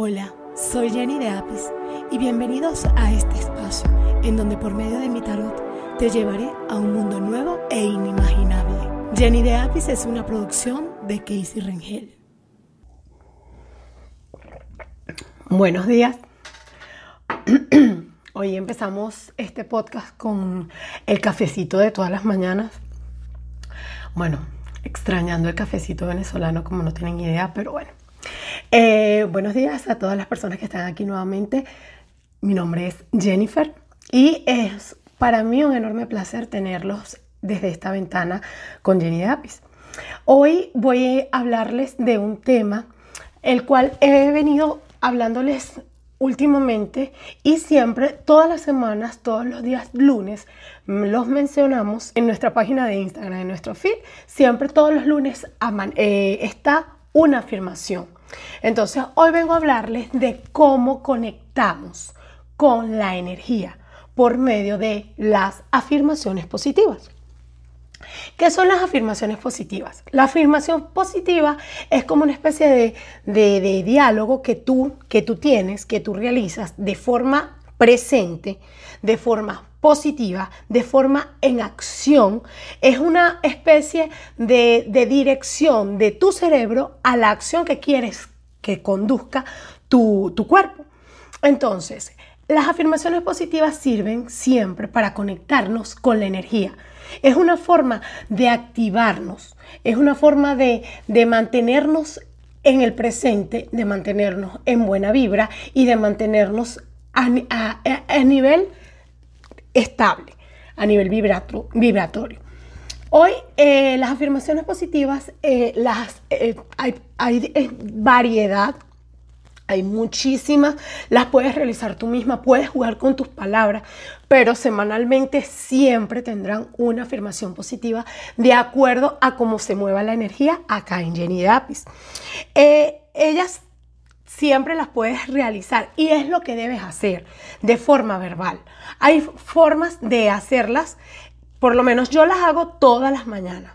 Hola, soy Jenny de Apis y bienvenidos a este espacio en donde por medio de mi tarot te llevaré a un mundo nuevo e inimaginable. Jenny de Apis es una producción de Casey Rengel. Buenos días. Hoy empezamos este podcast con el cafecito de todas las mañanas. Bueno, extrañando el cafecito venezolano como no tienen idea, pero bueno. Eh, buenos días a todas las personas que están aquí nuevamente. Mi nombre es Jennifer y es para mí un enorme placer tenerlos desde esta ventana con Jenny Apis. Hoy voy a hablarles de un tema el cual he venido hablándoles últimamente y siempre, todas las semanas, todos los días lunes, los mencionamos en nuestra página de Instagram, en nuestro feed. Siempre todos los lunes eh, está una afirmación. Entonces, hoy vengo a hablarles de cómo conectamos con la energía por medio de las afirmaciones positivas. ¿Qué son las afirmaciones positivas? La afirmación positiva es como una especie de, diálogo que tú, que tú tienes, que tú realizas de forma presente, de forma positiva, de forma en acción, es una especie de, dirección de tu cerebro a la acción que quieres que conduzca tu, tu cuerpo. Entonces, las afirmaciones positivas sirven siempre para conectarnos con la energía. Es una forma de activarnos, es una forma de, de mantenernos en el presente, de mantenernos en buena vibra y de mantenernos a, nivel estable, a nivel vibratorio. Hoy eh, las afirmaciones positivas, eh, las, eh, hay, hay variedad hay muchísimas, las puedes realizar tú misma, puedes jugar con tus palabras, pero semanalmente siempre tendrán una afirmación positiva de acuerdo a cómo se mueva la energía acá en Jenny Dapis. Ellas siempre las puedes realizar y es lo que debes hacer de forma verbal. Hay formas de hacerlas, por lo menos yo las hago todas las mañanas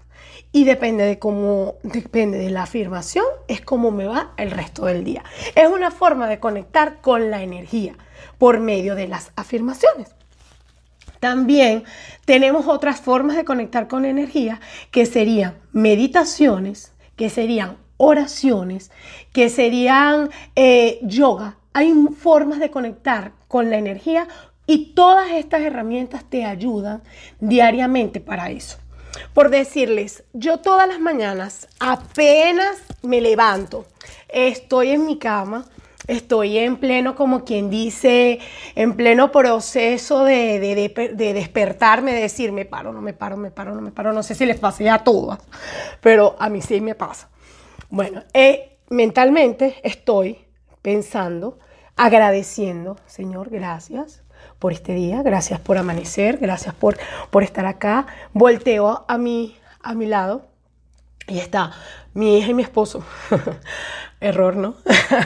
y depende de cómo, depende de la afirmación, es cómo me va el resto del día. Es una forma de conectar con la energía por medio de las afirmaciones. También tenemos otras formas de conectar con energía que serían meditaciones, que serían oraciones, que serían eh, yoga. Hay formas de conectar con la energía y todas estas herramientas te ayudan diariamente para eso por decirles, yo todas las mañanas apenas me levanto, estoy en mi cama, estoy en pleno, como quien dice, en pleno proceso de, despertarme, de decir, me paro, no me paro, me paro, no me paro. No sé si les pasa a todas, pero a mí sí me pasa. Bueno, eh, mentalmente estoy pensando, agradeciendo, Señor, gracias por este día, gracias por amanecer, gracias por, por estar acá. Volteo a mi, a mi lado y está mi hija y mi esposo. Error, ¿no?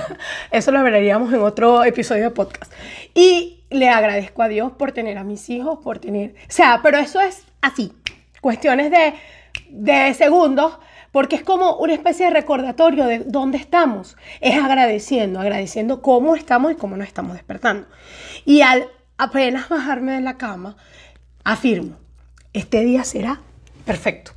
Eso lo hablaríamos en otro episodio de podcast. Y le agradezco a Dios por tener a mis hijos, por tener... O sea, pero eso es así, cuestiones de, de segundos, porque es como una especie de recordatorio de dónde estamos. Es agradeciendo, agradeciendo cómo estamos y cómo nos estamos despertando. Y al apenas bajarme de la cama, afirmo, este día será perfecto.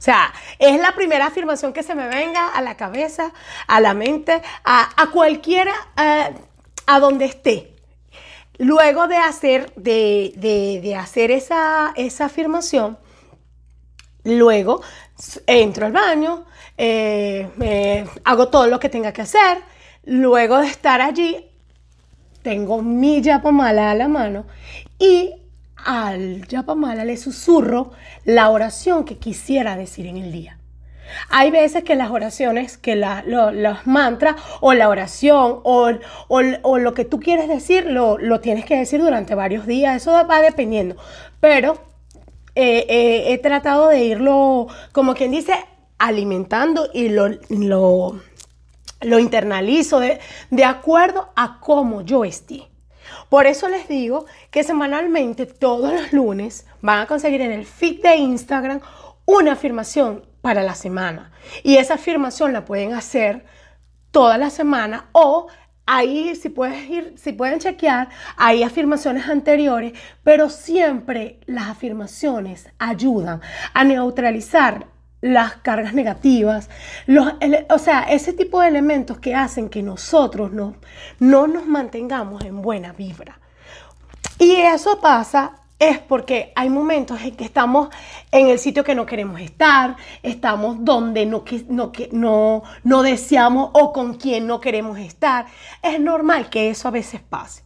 O sea, es la primera afirmación que se me venga a la cabeza, a la mente, a, cualquiera, a, donde esté. Luego de hacer, de, hacer esa, esa, afirmación, luego entro al baño, eh, hago todo lo que tenga que hacer. Luego de estar allí, tengo mi yapamala a la mano y al yapamala le susurro la oración que quisiera decir en el día. Hay veces que las oraciones, que los mantras o la oración o, lo que tú quieres decir, lo, tienes que decir durante varios días, eso va dependiendo. Pero eh, eh, he tratado de irlo, como quien dice, alimentando y lo, lo lo internalizo de, de acuerdo a cómo yo esté. Por eso les digo que semanalmente, todos los lunes, van a conseguir en el feed de Instagram una afirmación para la semana. Y esa afirmación la pueden hacer toda la semana o ahí si puedes ir, si pueden chequear, hay afirmaciones anteriores, pero siempre las afirmaciones ayudan a neutralizar las cargas negativas, los, o sea, ese tipo de elementos que hacen que nosotros no, no nos mantengamos en buena vibra. Y eso pasa es porque hay momentos en que estamos en el sitio que no queremos estar, estamos donde no, no, no, no deseamos o con quien no queremos estar. Es normal que eso a veces pase.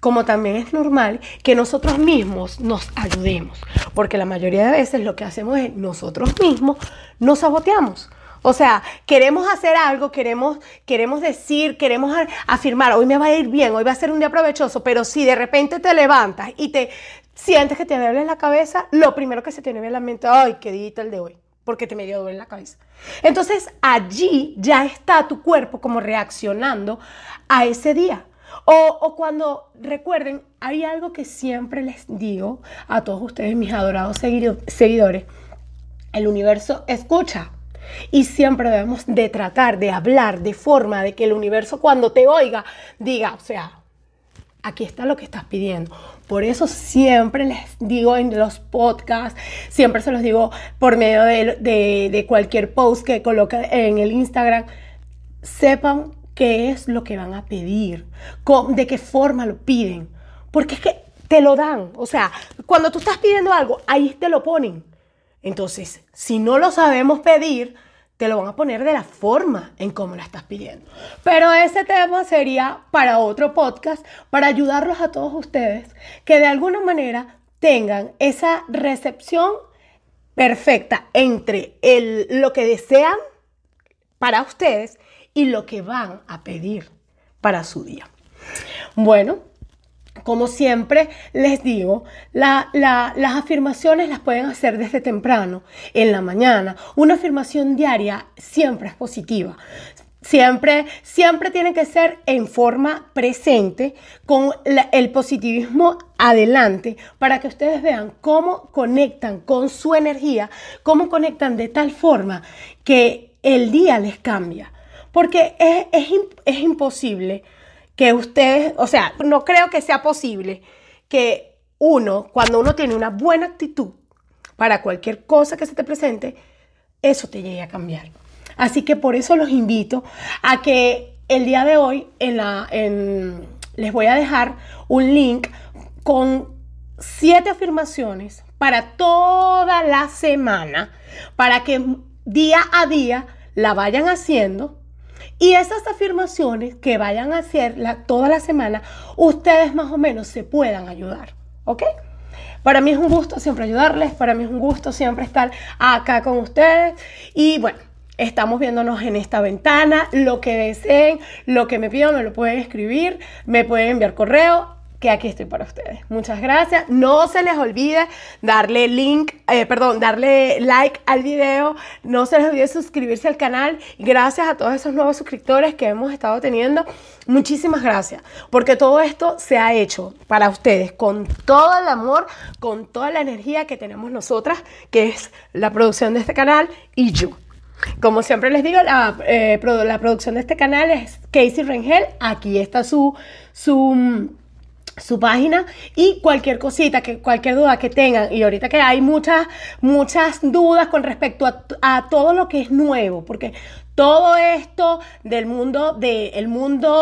Como también es normal que nosotros mismos nos ayudemos, porque la mayoría de veces lo que hacemos es nosotros mismos nos saboteamos. O sea, queremos hacer algo, queremos, queremos decir, queremos afirmar, hoy me va a ir bien, hoy va a ser un día provechoso, pero si de repente te levantas y te sientes que te duele la cabeza, lo primero que se te viene a la mente, ay, qué día el de hoy, porque te medio duele la cabeza. Entonces allí ya está tu cuerpo como reaccionando a ese día. O, o, cuando recuerden, hay algo que siempre les digo a todos ustedes, mis adorados seguidores, el universo escucha. Y siempre debemos de tratar de hablar de forma de que el universo cuando te oiga diga, o sea, aquí está lo que estás pidiendo. Por eso siempre les digo en los podcasts, siempre se los digo por medio de, cualquier post que coloque en el Instagram, sepan qué es lo que van a pedir, de qué forma lo piden. Porque es que te lo dan. O sea, cuando tú estás pidiendo algo, ahí te lo ponen. Entonces, si no lo sabemos pedir, te lo van a poner de la forma en cómo la estás pidiendo. Pero ese tema sería para otro podcast, para ayudarlos a todos ustedes que de alguna manera tengan esa recepción perfecta entre el, lo que desean para ustedes y lo que van a pedir para su día. Bueno, como siempre les digo, las afirmaciones las pueden hacer desde temprano, en la mañana. Una afirmación diaria siempre es positiva. Siempre, siempre tiene que ser en forma presente, con el positivismo adelante, para que ustedes vean cómo conectan con su energía, cómo conectan de tal forma que el día les cambia. Porque es, es imposible que ustedes, o sea, no creo que sea posible que uno, cuando uno tiene una buena actitud para cualquier cosa que se te presente, eso te llegue a cambiar. Así que por eso los invito a que el día de hoy en la, les voy a dejar un link con siete afirmaciones para toda la semana, para que día a día la vayan haciendo y esas afirmaciones que vayan a hacer toda la semana, ustedes más o menos se puedan ayudar. ¿Ok? Para mí es un gusto siempre ayudarles, para mí es un gusto siempre estar acá con ustedes. Y bueno, estamos viéndonos en esta ventana. Lo que deseen, lo que me pidan, me lo pueden escribir, me pueden enviar correo que aquí estoy para ustedes. Muchas gracias. No se les olvide darle link, eh, perdón, darle like al video. No se les olvide suscribirse al canal. Gracias a todos esos nuevos suscriptores que hemos estado teniendo. Muchísimas gracias. Porque todo esto se ha hecho para ustedes con todo el amor, con toda la energía que tenemos nosotras, que es la producción de este canal y yo. Como siempre les digo, la, eh, la producción de este canal es Casey Rengel. Aquí está su, su su página y cualquier cosita, que cualquier duda que tengan. Y ahorita que hay muchas, muchas dudas con respecto a, todo lo que es nuevo, porque todo esto del mundo, del mundo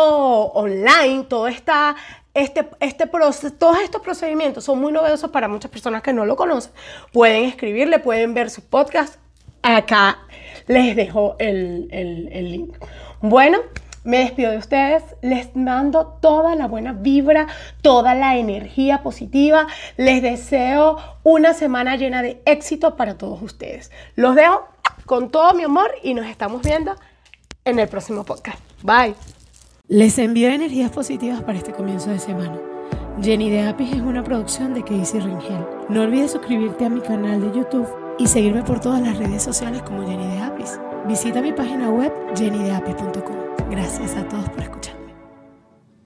online, todo está, este, este todos estos procedimientos son muy novedosos para muchas personas que no lo conocen. Pueden escribirle, pueden ver su podcast. Acá les dejo el, el link. Bueno. Me despido de ustedes, les mando toda la buena vibra, toda la energía positiva. Les deseo una semana llena de éxito para todos ustedes. Los dejo con todo mi amor y nos estamos viendo en el próximo podcast. Bye. Les envío energías positivas para este comienzo de semana. Jenny de Apis es una producción de Casey Ringel. No olvides suscribirte a mi canal de YouTube y seguirme por todas las redes sociales como Jenny de Apis. Visita mi página web jennydeapis.com. Gracias a todos por escuchar.